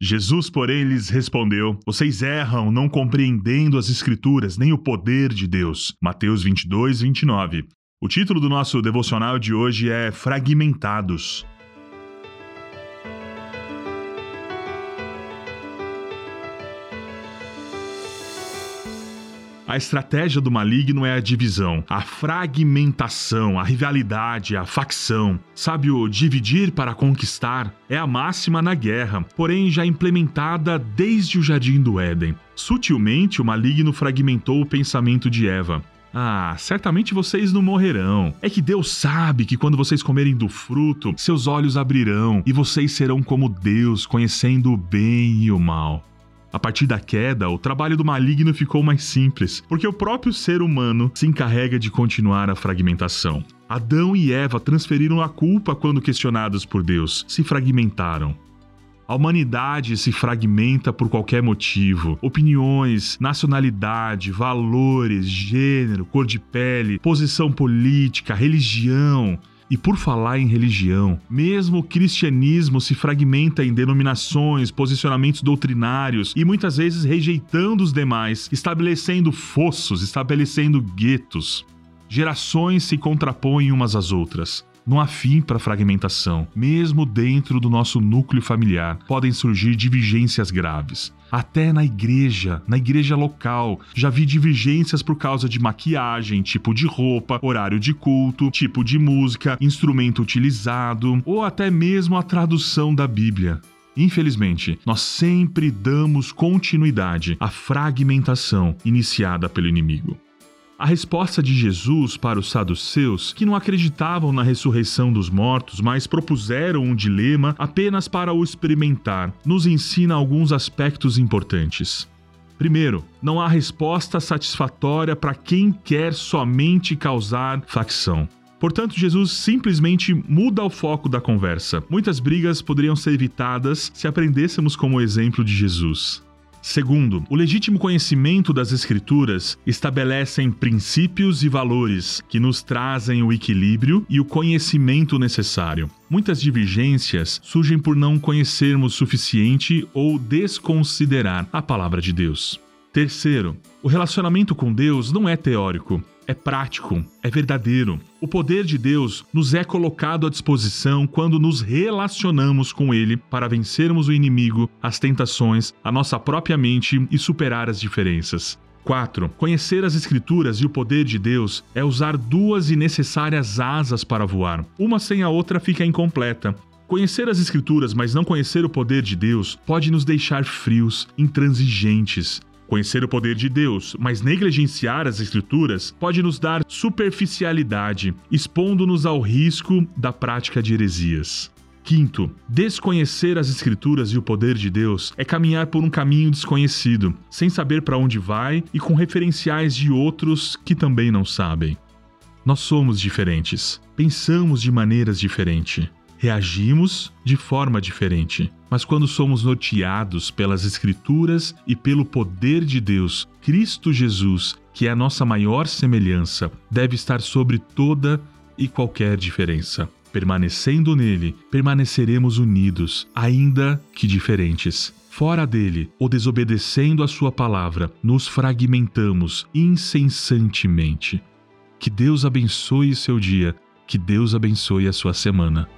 Jesus, porém, lhes respondeu: Vocês erram, não compreendendo as Escrituras nem o poder de Deus. Mateus 22, 29. O título do nosso devocional de hoje é Fragmentados. A estratégia do maligno é a divisão, a fragmentação, a rivalidade, a facção. Sabe, o dividir para conquistar é a máxima na guerra, porém já implementada desde o jardim do Éden. Sutilmente, o maligno fragmentou o pensamento de Eva. Ah, certamente vocês não morrerão. É que Deus sabe que quando vocês comerem do fruto, seus olhos abrirão e vocês serão como Deus, conhecendo o bem e o mal. A partir da queda, o trabalho do maligno ficou mais simples, porque o próprio ser humano se encarrega de continuar a fragmentação. Adão e Eva transferiram a culpa quando questionados por Deus, se fragmentaram. A humanidade se fragmenta por qualquer motivo. Opiniões, nacionalidade, valores, gênero, cor de pele, posição política, religião. E por falar em religião, mesmo o cristianismo se fragmenta em denominações, posicionamentos doutrinários e muitas vezes rejeitando os demais, estabelecendo fossos, estabelecendo guetos. Gerações se contrapõem umas às outras. Não há fim para a fragmentação. Mesmo dentro do nosso núcleo familiar, podem surgir divergências graves. Até na igreja, na igreja local, já vi divergências por causa de maquiagem, tipo de roupa, horário de culto, tipo de música, instrumento utilizado ou até mesmo a tradução da Bíblia. Infelizmente, nós sempre damos continuidade à fragmentação iniciada pelo inimigo. A resposta de Jesus para os saduceus, que não acreditavam na ressurreição dos mortos, mas propuseram um dilema apenas para o experimentar, nos ensina alguns aspectos importantes. Primeiro, não há resposta satisfatória para quem quer somente causar facção. Portanto, Jesus simplesmente muda o foco da conversa. Muitas brigas poderiam ser evitadas se aprendêssemos como exemplo de Jesus. Segundo, o legítimo conhecimento das Escrituras estabelecem princípios e valores que nos trazem o equilíbrio e o conhecimento necessário. Muitas divergências surgem por não conhecermos suficiente ou desconsiderar a palavra de Deus. Terceiro, o relacionamento com Deus não é teórico, é prático, é verdadeiro. O poder de Deus nos é colocado à disposição quando nos relacionamos com Ele para vencermos o inimigo, as tentações, a nossa própria mente e superar as diferenças. 4. Conhecer as Escrituras e o poder de Deus é usar duas e necessárias asas para voar. Uma sem a outra fica incompleta. Conhecer as Escrituras, mas não conhecer o poder de Deus, pode nos deixar frios, intransigentes, Conhecer o poder de Deus, mas negligenciar as Escrituras pode nos dar superficialidade, expondo-nos ao risco da prática de heresias. Quinto, desconhecer as Escrituras e o poder de Deus é caminhar por um caminho desconhecido, sem saber para onde vai e com referenciais de outros que também não sabem. Nós somos diferentes, pensamos de maneiras diferentes reagimos de forma diferente. Mas quando somos norteados pelas Escrituras e pelo poder de Deus, Cristo Jesus, que é a nossa maior semelhança, deve estar sobre toda e qualquer diferença. Permanecendo nele, permaneceremos unidos, ainda que diferentes. Fora dele, ou desobedecendo a sua palavra, nos fragmentamos incessantemente. Que Deus abençoe seu dia, que Deus abençoe a sua semana.